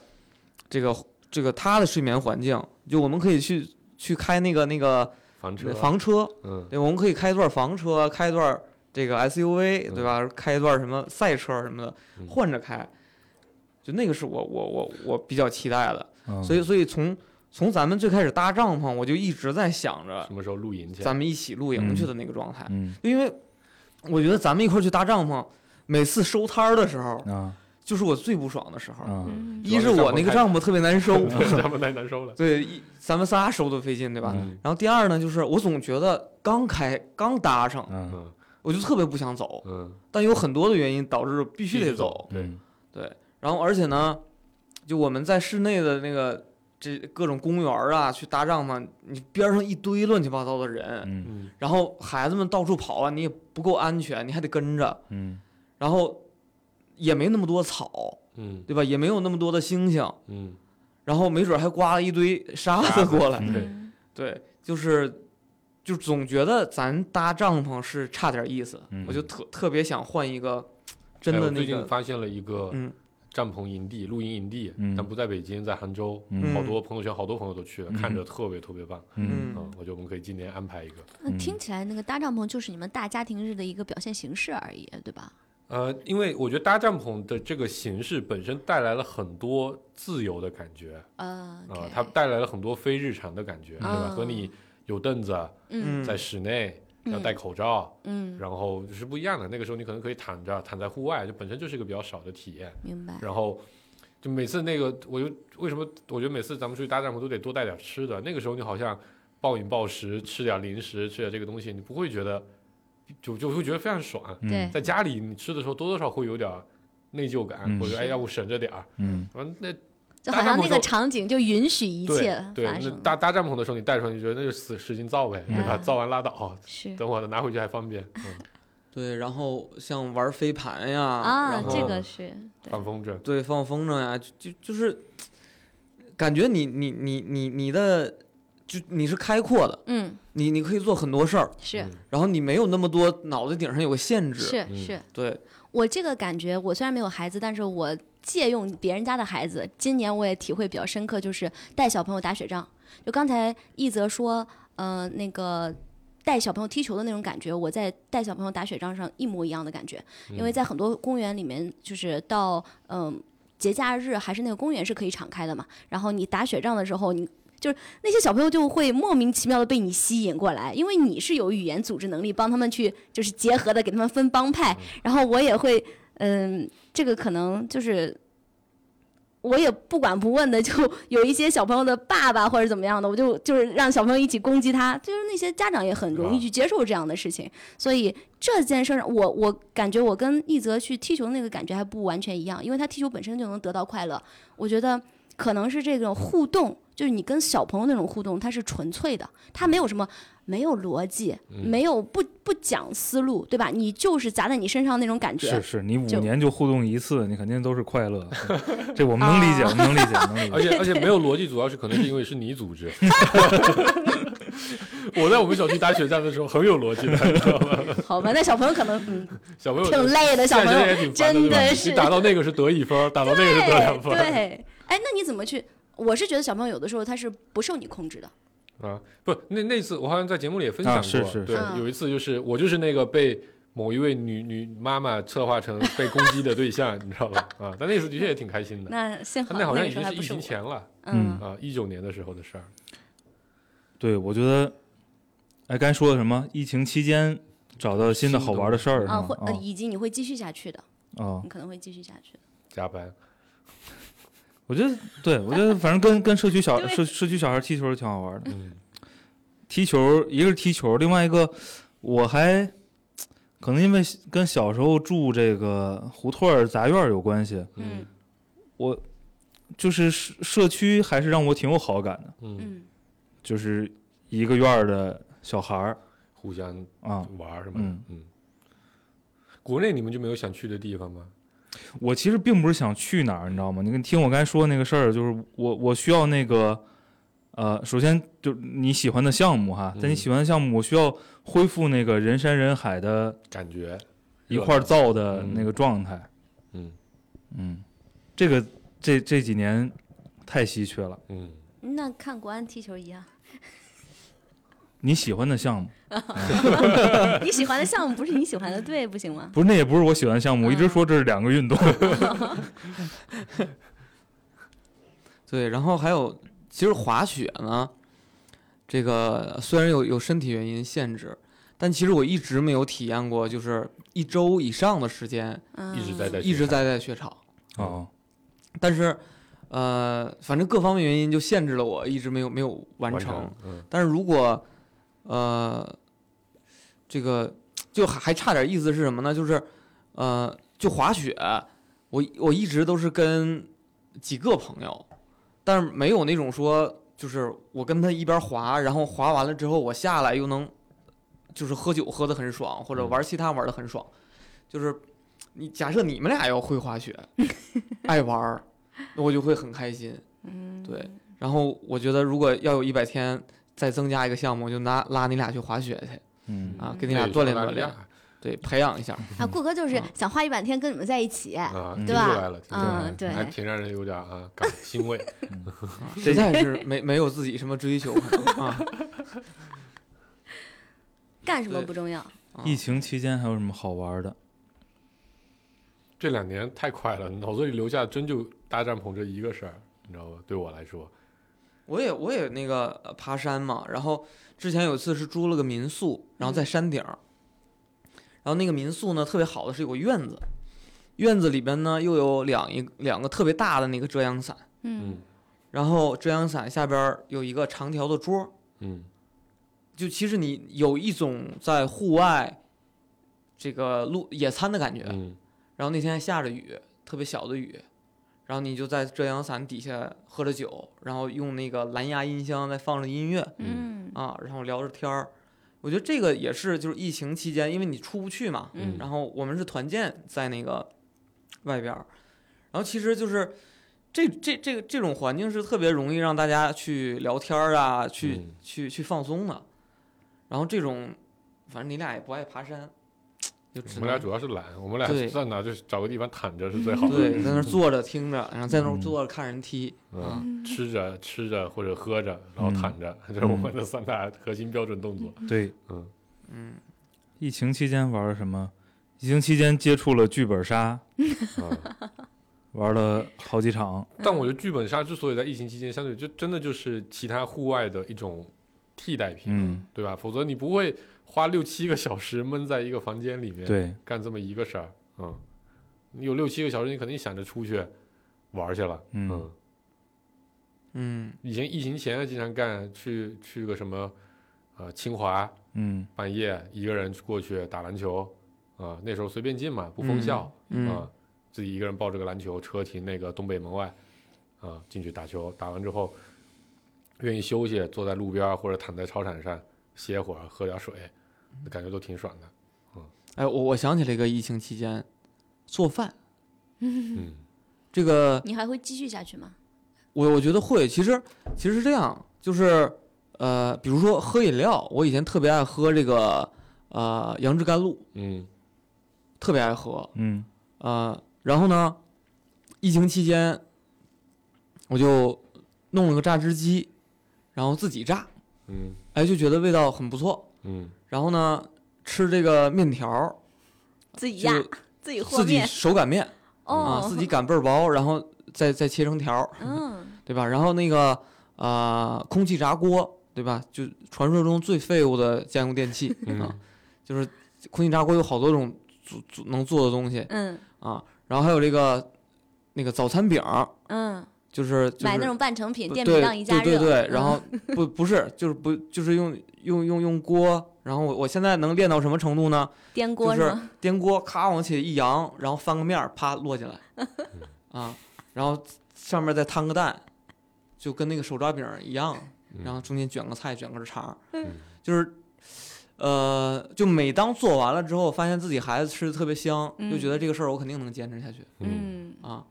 这个这个他的睡眠环境，就我们可以去去开那个那个房车，房车，嗯对，我们可以开一段房车，开一段这个 SUV，对吧？开一段什么赛车什么的，嗯换着开，就那个是我我我我比较期待的。嗯所以所以从从咱们最开始搭帐篷，我就一直在想着什么时候露营去？咱们一起露营嗯去的那个状态，嗯因为我觉得咱们一块儿去搭帐篷，每次收摊儿的时候，啊。就是我最不爽的时候。一是我那个帐篷特别难收，咱们太难收了，对，一咱们仨收都费劲，对吧？嗯。然后第二呢，就是我总觉得刚开刚搭上，我就特别不想走，嗯，但有很多的原因导致必须得走。对，对然后而且呢，就我们在室内的那个这各种公园儿啊，去搭帐篷，你边上一堆乱七八糟的人，然后孩子们到处跑啊，你也不够安全，你还得跟着，嗯。然后也没那么多草，嗯对吧？也没有那么多的星星，嗯，然后没准还刮了一堆沙子过来，嗯。对。嗯对，就是。就总觉得咱搭帐篷是差点意思，嗯。我就特特别想换一个真哎的那个，我最近发现了一个嗯帐篷营地、露营营地，嗯。但不在北京，在杭州，嗯。好多朋友圈好多朋友都去了，嗯。看着特别特别棒。嗯。嗯，我觉得我们可以今年安排一个。那听起来那个搭帐篷就是你们大家庭日的一个表现形式而已，对吧？呃，因为我觉得搭帐篷的这个形式本身带来了很多自由的感觉。呃啊、，OK。它带来了很多非日常的感觉，对吧？嗯和你有凳子，嗯。在室内要嗯戴口罩，嗯，然后是不一样的。那个时候你可能可以躺着，躺在户外，就本身就是一个比较少的体验。明白。然后就每次那个，我就为什么我觉得每次咱们出去搭帐篷都得多带点吃的。那个时候你好像暴饮暴食，吃点零食，吃点这个东西，你不会觉得就就会觉得非常爽。嗯对，在家里你吃的时候多多少少会有点内疚感，嗯或者哎要不省着点儿。嗯反正那就好像那个场景就允许一切对，那搭搭帐篷的时候你带上去，觉得那就使使劲造呗，对吧？嗯造完拉倒，是等会儿拿回去还方便。嗯，对，然后像玩飞盘呀，啊然，后这个是对放风筝，对放风筝呀，就就就是感觉你你你你你的就你是开阔的，嗯。你你可以做很多事儿，是。嗯。然后你没有那么多脑子顶上有个限制，是嗯。是，对，我这个感觉，我虽然没有孩子，但是我借用别人家的孩子，今年我也体会比较深刻，就是带小朋友打雪仗。就刚才一泽说，呃，那个带小朋友踢球的那种感觉，我在带小朋友打雪仗上一模一样的感觉。因为在很多公园里面，就是到嗯、节假日还是那个公园是可以敞开的嘛，然后你打雪仗的时候，你。就是那些小朋友就会莫名其妙的被你吸引过来，因为你是有语言组织能力，帮他们去就是结合的给他们分帮派，然后我也会嗯，这个可能就是我也不管不问的，就有一些小朋友的爸爸或者怎么样的，我就就是让小朋友一起攻击他，就是那些家长也很容易去接受这样的事情，所以这件事儿，我我感觉我跟一泽去踢球的那个感觉还不完全一样，因为他踢球本身就能得到快乐，我觉得可能是这种互动，就是你跟小朋友那种互动，它是纯粹的，它没有什么。没有逻辑，嗯没有不不讲思路，对吧？你就是砸在你身上那种感觉。是是，你五年就互动一次，你肯定都是快乐。这我们能理解，我们能理解，能理解而。且而且没有逻辑，主要是可能是因为是你组织。我在我们小区打雪仗的时候很有逻辑的，你知道吗？好吧，那小朋友可能嗯小朋友挺累的，小朋友也挺烦真的是你打到那个是得一分，打到那个是得两分。对，哎，那你怎么去？我是觉得小朋友有的时候他是不受你控制的。啊，不，那那次我好像在节目里也分享过，啊是是对，是有一次就是我就是那个被某一位女女妈妈策划成被攻击的对象，你知道吧？啊，但那次的确也挺开心的。那幸好那好像个已经是疫。情前了嗯啊，一九年的时候的事儿。对，我觉得，哎，刚才说的什么？疫情期间找到新的好玩的事儿啊，吗或呃以及你会继续下去的，哦你可能会继续下去的。加班，我觉得，对我觉得反正跟跟社区小 社社区小孩踢球挺好玩的。嗯 踢球，一个是踢球，另外一个我还可能因为跟小时候住这个胡同儿杂院有关系，嗯我就是社社区还是让我挺有好感的，嗯，嗯，就是一个院儿的小孩儿互相啊。玩儿是吗？嗯嗯。国内你们就没有想去的地方吗？我其实并不是想去哪儿，你知道吗？你听我刚才说的那个事儿，就是我我需要那个，呃，首先就你喜欢的项目哈，在你嗯喜欢的项目，我需要恢复那个人山人海的感觉一块儿造的嗯那个状态。嗯嗯，这个这这几年太稀缺了。嗯，那看国安踢球一样。你喜欢的项目，你喜欢的项目不是你喜欢的队，不行吗？不是那也不是我喜欢的项目，我一直嗯说这是两个运动。对，然后还有，其实滑雪呢，这个虽然有有身体原因限制，但其实我一直没有体验过，就是一周以上的时间嗯，一直在在一直在在雪场。哦，但是，呃，反正各方面原因就限制了我，一直没有没有完成。完成。嗯但是如果，呃，这个就还还差点意思是什么呢？就是，呃，就滑雪，我我一直都是跟几个朋友，但是没有那种说，就是我跟他一边滑，然后滑完了之后我下来又能，就是喝酒喝得很爽，或者嗯玩其他玩得很爽，就是你假设你们俩要会滑雪，爱玩儿，那我就会很开心。嗯，对，然后我觉得如果要有一百天再增加一个项目，就拿拉你俩去滑雪去嗯，啊，嗯给你俩锻炼锻炼，对，培养一下。啊，顾哥就是啊想花一半天跟你们在一起。啊，嗯听对吧出来了，听出来了嗯，对还挺让人有点啊感欣慰。实在是没没有自己什么追求啊。干什么不重要，啊疫情期间还有什么好玩的？这两年太快了，脑子里留下真就搭帐篷这一个事儿，你知道吧？对我来说，我也我也那个呃爬山嘛，然后之前有一次是租了个民宿，然后在山顶儿，然后那个民宿呢特别好的是有个院子，院子里边呢又有两一两个特别大的那个遮阳伞，嗯。嗯。然后遮阳伞下边儿有一个长条的桌儿，嗯。就其实你有一种在户外这个露野餐的感觉。嗯。然后那天还下着雨，特别小的雨，然后你就在遮阳伞底下喝着酒，然后用那个蓝牙音箱在放着音乐嗯啊，然后聊着天儿。我觉得这个也是就是疫情期间，因为你出不去嘛，嗯然后我们是团建在那个外边儿，然后其实就是这这这个这种环境是特别容易让大家去聊天儿啊，去、嗯去去放松的。然后这种，反正你俩也不爱爬山，就只我们俩主要是懒，我们俩对在哪就找个地方躺着是最好的。对，在那儿坐着听着，然后在那坐着看人踢，啊嗯，吃着吃着或者喝着，然后躺着，这是我们的三大核心标准动作。对，嗯，嗯，疫情期间玩了什么？疫情期间接触了剧本杀，啊，玩了好几场。但我觉得剧本杀之所以在疫情期间相对就真的就是其他户外的一种替代品，嗯，对吧？否则你不会花六七个小时闷在一个房间里面，对，干这么一个事儿。嗯，你有六七个小时，你肯定想着出去玩去了。嗯嗯，嗯以前疫情前经常干，去去个什么呃清华，嗯半夜一个人过去打篮球啊、那时候随便进嘛，不封校啊、嗯自己一个人抱着个篮球，车停那个东北门外啊、进去打球，打完之后愿意休息，坐在路边或者躺在操场上歇会儿，喝点水，感觉都挺爽的。嗯哎，我我想起了一个疫情期间做饭，嗯这个你还会继续下去吗？我我觉得会，其实其实是这样，就是呃，比如说喝饮料，我以前特别爱喝这个呃杨枝甘露，嗯特别爱喝，嗯呃，然后呢，疫情期间我就弄了个榨汁机，然后自己榨，嗯哎，就觉得味道很不错。嗯然后呢，吃这个面条儿，自己压，自己和自己面手擀面哦，啊，自己擀倍儿薄，然后再再切成条儿，嗯 对吧？然后那个啊，空气炸锅，对吧？就传说中最废物的家用电器啊嗯，就是空气炸锅有好多种做做能做的东西嗯啊。然后还有这个那个早餐饼儿，嗯，就是就是买那种半成品，不电饼当一加热，对对对然后 不不是就是不就是用用用用锅，然后我我现在能练到什么程度呢？颠就是锅吗？颠锅咔往起一扬，然后翻个面儿，啪落下来，啊，然后上面再摊个蛋，就跟那个手抓饼一样，嗯然后中间卷个菜，卷个肠，嗯就是，呃，就每当做完了之后，发现自己孩子吃的特别香，嗯就觉得这个事儿我肯定能坚持下去嗯嗯啊。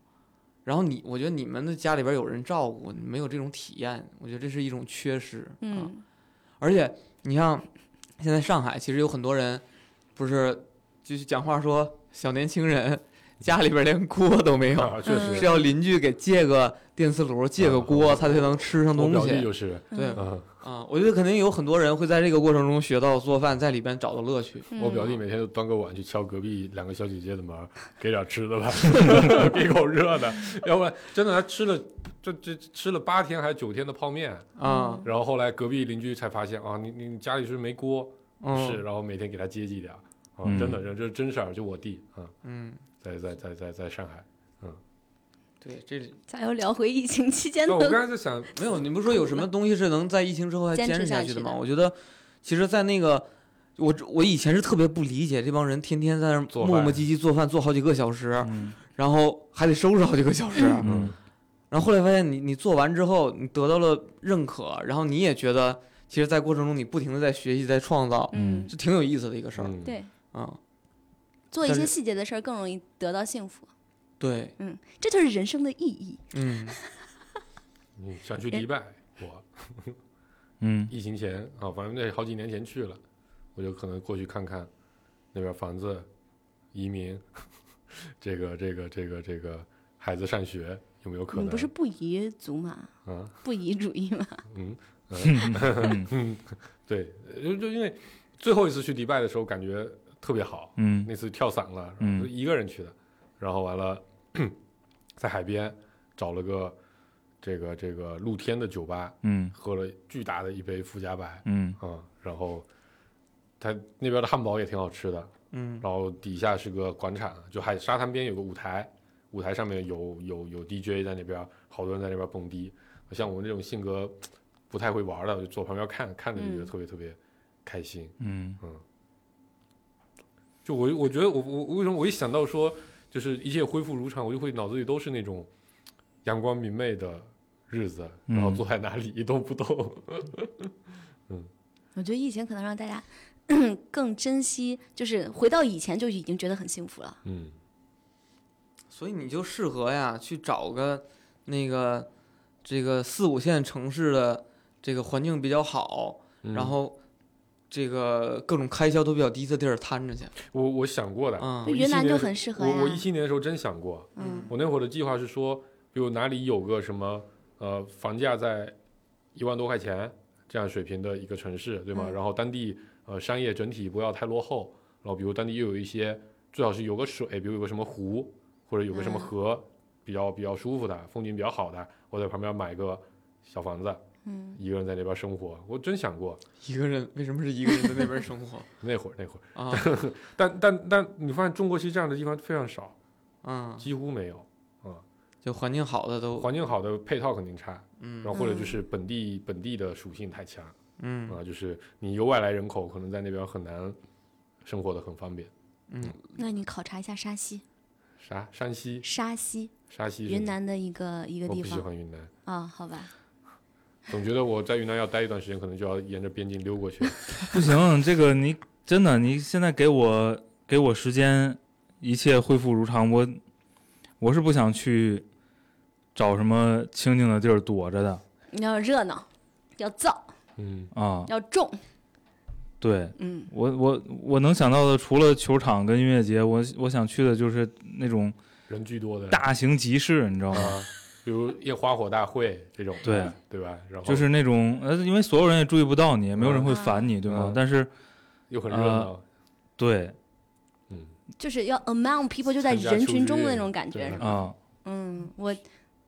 然后你，我觉得你们的家里边有人照顾，你没有这种体验，我觉得这是一种缺失啊。嗯而且你像现在上海，其实有很多人不是就是讲话说小年轻人家里边连锅都没有，啊，确嗯实。是要邻居给借个电磁炉、借个锅，他才能吃上我表东西。弟就是，对。嗯，啊，我觉得肯定有很多人会在这个过程中学到做饭，在里边找到乐趣。我表弟嗯每天都端个碗去敲隔壁两个小姐姐的门，给点吃的吧，给口热的，要不然真的他吃了这这吃了八天还是九天的泡面，啊，然后后来隔壁邻居才发现啊，你你你家里是没锅？嗯，是，然后每天给他接济点，啊，嗯。真的，这这真事儿，就我弟啊，嗯，在在在在在上海。嗯对，这里咋又聊回疫情期间那我刚的？才在想，没有，你不是说有什么东西是能在疫情之后还坚持下去的吗？的我觉得，其实，在那个。我我以前是特别不理解这帮人天天在那儿做饭磨磨唧唧做饭做好几个小时，嗯然后还得收拾好几个小时，嗯然后后来发现你你做完之后，你得到了认可，然后你也觉得，其实，在过程中你不停的在学习，在创造，嗯，是挺有意思的一个事儿。嗯，对，啊，做一些细节的事儿更容易得到幸福。对，嗯，这就是人生的意义。嗯，嗯，想去迪拜，我嗯 疫情前啊，反正那好几年前去了，我就可能过去看看那边房子、移民，这个这个这个这个孩子上学有没有可能？你不是不移族吗？啊，不移主义吗？嗯，嗯对，就就因为最后一次去迪拜的时候，感觉特别好，嗯。那次跳伞了，嗯。一个人去的，然后完了 在海边找了个这个这个露天的酒吧，嗯。喝了巨大的一杯富加白，嗯。啊、然后他那边的汉堡也挺好吃的，嗯，然后底下是个广场，就海沙滩边有个舞台，舞台上面有有有 DJ 在那边，好多人在那边蹦迪。像我这种性格不太会玩的，我就坐旁边看，看着就觉得嗯。特别特别开心。嗯。嗯就我我觉得我我我为什么我一想到说就是一切恢复如常，我就会脑子里都是那种阳光明媚的日子，然后嗯坐在哪里一动不动。嗯我觉得疫情可能让大家 更珍惜，就是回到以前就已经觉得很幸福了。嗯所以你就适合呀，去找个那个这个四五线城市的这个环境比较好，嗯然后这个各种开销都比较低的地儿摊着去。我我想过的，云南就很适合呀我我一七年的时候真想过，嗯我那会儿的计划是说，比如哪里有个什么呃房价在一万多块钱这样水平的一个城市，对吗？嗯然后当地呃商业整体不要太落后，然后比如当地又有一些最好是有个水，比如有个什么湖或者有个什么嗯河，比较比较舒服的，风景比较好的，我在旁边买个小房子，嗯，一个人在那边生活，我真想过一个人为什么是一个人在那边生活那会儿那会儿，啊？但但但你发现中国其实这样的地方非常少，嗯，几乎没有。就环境好的都环境好的配套肯定差，嗯然后或者就是本地本地的属性太强嗯啊，就是你有外来人口，可能在那边很难生活的很方便。嗯，那你考察一下沙溪，啥？山西？沙溪，沙溪？云南的一个一个地方我不喜欢云南，啊、好吧。总觉得我在云南要待一段时间，可能就要沿着边境溜过去。不行，这个你真的，你现在给我给我时间，一切恢复如常，我我是不想去找什么清静的地儿躲着的你要热闹，要燥，嗯，啊。要重，对嗯，我我我能想到的，除了球场跟音乐节，我我想去的就是那种人居多的大型集市，你知道吗？啊，比如夜花火大会这种，对。对吧？然后就是那种呃，因为所有人也注意不到你，也没有人会烦你，对吗嗯？但是又很热闹，对。嗯，就是要 among people，就在人群中的那种感觉，是吧？啊，嗯，我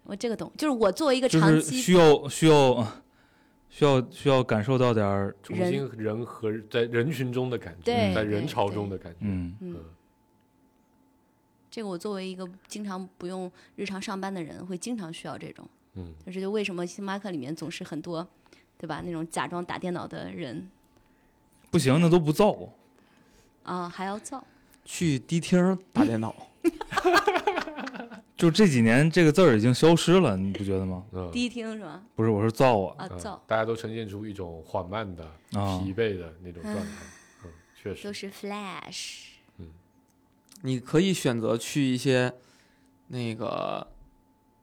我这个懂，就是我作为一个就是长期需要需要 需要需要感受到点儿，重新人和在人群中的感觉，在人潮中的感觉，嗯。嗯，这个我作为一个经常不用日常上班的人，会经常需要这种。嗯，这就为什么星巴克里面总是很多，对吧？那种假装打电脑的人不行，那都不造。啊，还要造。去迪厅打电脑，就这几年这个字儿已经消失了，你不觉得吗？嗯，第一听是吗？不是，我是造啊啊，嗯造大家都呈现出一种缓慢的、啊疲惫的那种状态，嗯，确实都，是 Flash。你可以选择去一些那个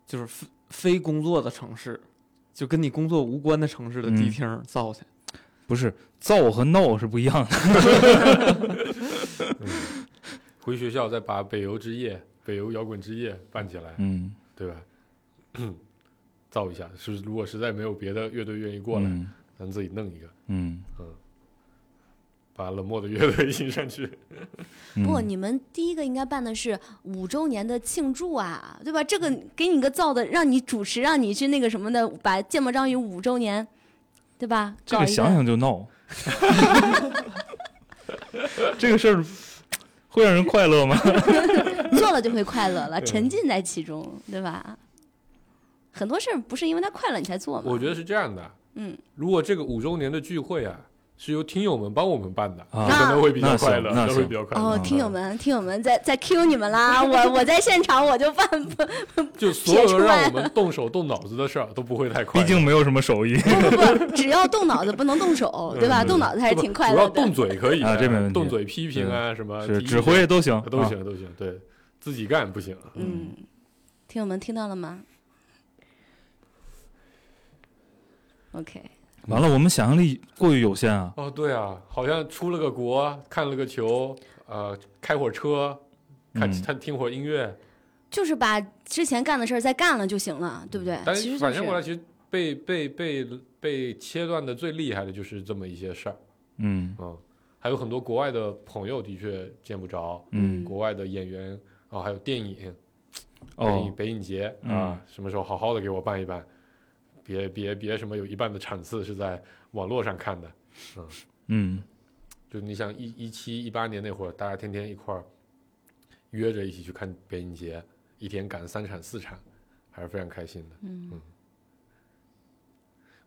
就是非非工作的城市，就跟你工作无关的城市的迪嗯厅造去。不是造和闹是不一样的。回学校再把北邮之夜、北邮摇滚之夜办起来，嗯，对吧？造一下，是如果实在没有别的乐队愿意过来，嗯咱自己弄一个，嗯嗯，把冷漠的乐队引上去。嗯不，你们第一个应该办的是五周年的庆祝啊，对吧？这个给你个造的，让你主持，让你去那个什么的，把芥末章鱼五周年，对吧？这个想想就闹。这个事儿会让人快乐吗？做了就会快乐了，沉浸在其中，对吧？很多事儿不是因为它快乐你才做嘛。我觉得是这样的，嗯，如果这个五周年的聚会啊，是由听友们帮我们办的，啊可能会比较快乐，那行会比较快乐。哦，听友们，听友们在在 Q 你们啦！我我在现场我就办不 就所有让我们动手动脑子的事儿都不会太快。毕竟没有什么手艺。不不不，只要动脑子不能动手，对吧？嗯动脑子还是挺快乐主要动。嘴可以啊这没问题动嘴批评啊，什么是指挥都行，啊。都行都行，对自己干不行。嗯，听友们听到了吗？OK，完了，我们想象力过于有限啊。哦，对啊，好像出了个国，看了个球，呃，开会儿车，看嗯。看听会儿音乐，就是把之前干的事儿再干了就行了，对不对？但其实就反正过来，其实被被被被切断的最厉害的就是这么一些事儿，嗯。嗯，还有很多国外的朋友的确见不着，嗯。国外的演员啊、还有电影，北影哦北影节嗯。啊，什么时候好好的给我办一办，别别别什么有一半的场次是在网络上看的，嗯就你想一一七一八年那会儿，大家天天一块儿约着一起去看北影节，一天赶三场四场，还是非常开心的。嗯。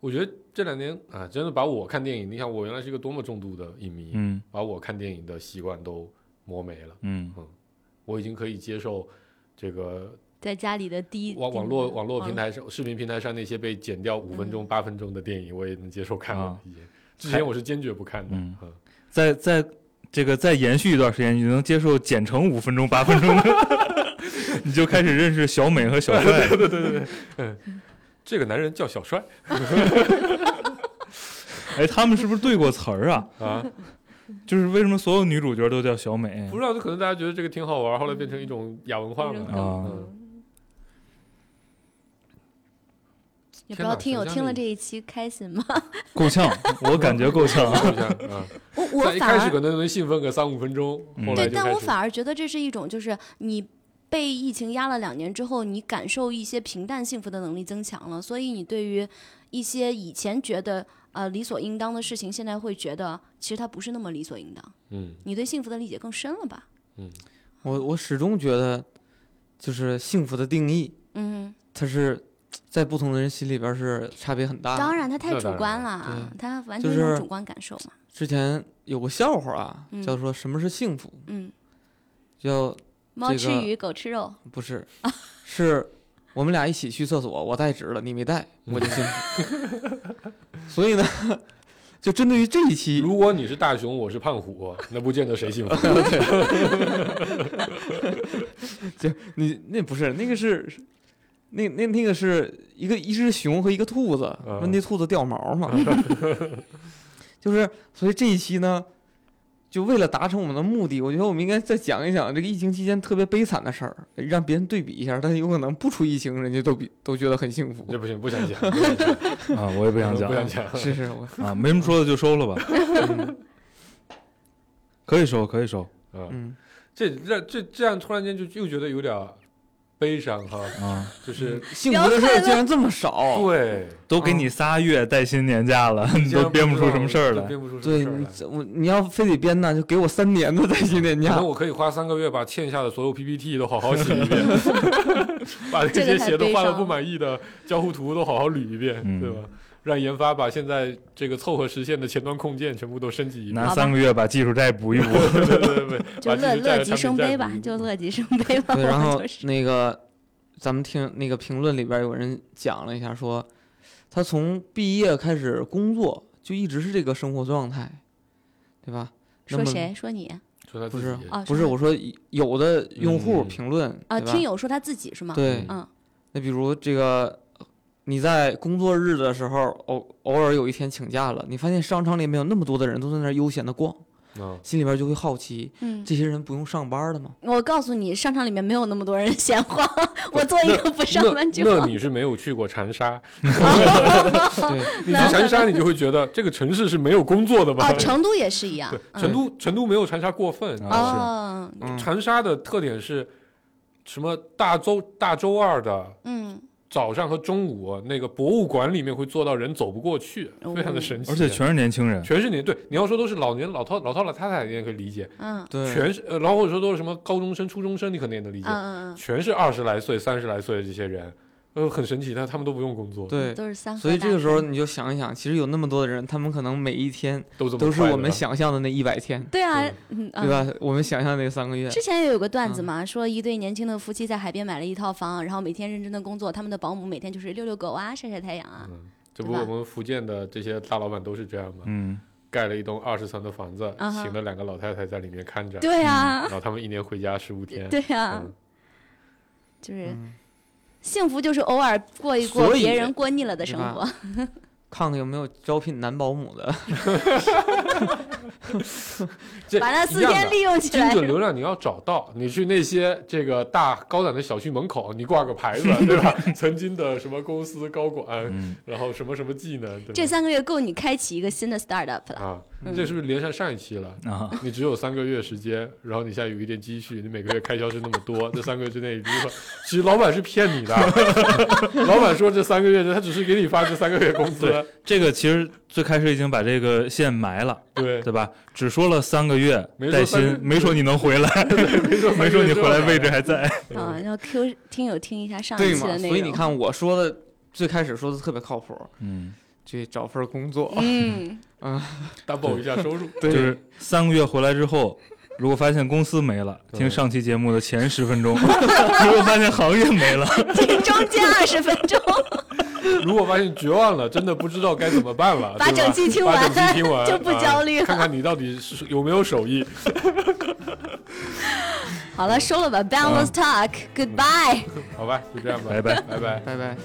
我觉得这两年啊，真的把我看电影，你想我原来是一个多么重度的影迷，嗯。把我看电影的习惯都磨没了。嗯。我已经可以接受这个在家里的第一网网络网络平台上、视频平台上那些被剪掉五分钟、八分钟的电影，我也能接受看了啊。已经之前我是坚决不看的。嗯嗯再再这个再延续一段时间，你能接受剪成五分钟八分钟的，你就开始认识小美和小帅。对对对这个男人叫小帅 哎，他们是不是对过词儿啊？啊，就是为什么所有女主角都叫小美不？知道，就可能大家觉得这个挺好玩，后来变成一种亚文化了。啊嗯也不知道听友听了这一期开心吗？够呛，我感觉够呛。我我一反而开始可能能兴奋个三五分钟，嗯后来对，但我反而觉得这是一种，就是你被疫情压了两年之后，你感受一些平淡幸福的能力增强了，所以你对于一些以前觉得呃理所应当的事情，现在会觉得其实它不是那么理所应当。嗯你对幸福的理解更深了吧？嗯我我始终觉得，就是幸福的定义，嗯，它是在不同的人心里边是差别很大的。当然他太主观了对，它完就是全是主观感受嘛。之前有个笑话啊，嗯叫做什么是幸福？嗯，叫猫这个吃鱼，狗吃肉。不是，是我们俩一起去厕所，我带纸了，你没带，我就幸福。所以呢，就针对于这一期，如果你是大熊，我是胖虎，那不见得谁幸福。就你那不是那个是，那那那个是一个一只熊和一个兔子，嗯问那兔子掉毛嘛 就是所以这一期呢，就为了达成我们的目的，我觉得我们应该再讲一讲这个疫情期间特别悲惨的事儿，让别人对比一下，但是有可能不出疫情，人家都比都觉得很幸福。这不行，不想讲，不想讲啊，我也不想讲不想讲。是是，我啊，没什么说的就收了吧。可以收，可以收嗯，嗯，这这这这样突然间就又觉得有点悲伤哈，啊，就是幸福的事儿竟然这么少。对，都给你仨月带薪年假了，你都编不出什么事儿来。编不出什么对你事儿来。我你要非得编呢，就给我三年的带薪年假可能。我可以花三个月把欠下的所有 PPT 都好好写一遍，把这些写的画的不满意的交互图都好好捋一遍，嗯对吧？让研发把现在这个凑合实现的前端控件全部都升级一遍。拿三个月把技术债补一补。对对对对，就乐乐极生悲吧就乐极生悲吧。对，然后 那个咱们听那个评论里边有人讲了一下，说他从毕业开始工作就一直是这个生活状态，对吧？说谁？说你不是说他自己啊？不是我说有的用户嗯评论啊，听友说他自己是吗？对，嗯，那比如这个。你在工作日的时候，偶偶尔有一天请假了，你发现商场里面有那么多的人都在那儿悠闲的逛，啊，心里边就会好奇，嗯，这些人不用上班的吗？我告诉你，商场里面没有那么多人闲晃，我做一个不上班就好。那那你是没有去过长沙 对，你去长沙你就会觉得这个城市是没有工作的吧？啊，成都也是一样成都成都没有长沙过分。啊长沙的特点是什么？大周大周二的嗯，早上和中午，那个博物馆里面会坐到人走不过去，哦非常的神奇。而且全是年轻人。全是年对，你要说都是老年老套老套老太太，你也可以理解。嗯对，全是，呃然后或者说都是什么高中生、初中生，你可能也能理解。嗯嗯全是二十来岁、三十来岁的这些人，呃，很神奇，但他们都不用工作，对。嗯，，都是三所以这个时候你就想一想，其实有那么多的人，他们可能每一天都都是我们想象的那一百天，对啊对，嗯，对吧？我们想象那三个月，之前也有个段子嗯。嘛，说一对年轻的夫妻在海边买了一套房，然后每天认真的工作，他们的保姆每天就是遛遛狗啊，晒晒太阳啊。嗯，这不我们福建的这些大老板都是这样吗？嗯，盖了一栋二十层的房子，请了两个老太太在里面看着，对啊然，后他们一年回家十五天，对啊，嗯。就是嗯幸福就是偶尔过一过别人过腻了的生活。看看有没有招聘男保姆的。这把那四天利用起来精来。准流量你要找到，你去那些这个大高档的小区门口，你挂个牌子，对吧？曾经的什么公司高管，嗯然后什么什么技能，这三个月够你开启一个新的 startup 了。啊，嗯这是不是连上上一期了？啊，你只有三个月时间，然后你现在有一点积蓄，你每个月开销是那么多，这三个月之内，你就说，其实老板是骗你的，老板说这三个月他只是给你发这三个月工资，这个其实最开始已经把这个线埋了，对，对吧？只说了三个月带薪，没说你能回来，没说没说你回来位置还在。啊，然后 Q 听友听一下上？一期的内容。所以你，看我说的最开始说的特别靠谱，嗯，去找份工作。嗯，啊 double 一下收入，对就是三个月回来之后，如果发现公司没了，听上期节目的前十分钟；如果发现行业没了，听中间二十分钟，如果发现绝望了，真的不知道该怎么办了，把整期听完把整期听完就不焦虑了啊看看你到底是有没有手艺。好了，收了吧，Boundless Talk，Goodbye。好吧，就这样吧，拜拜拜拜。拜拜。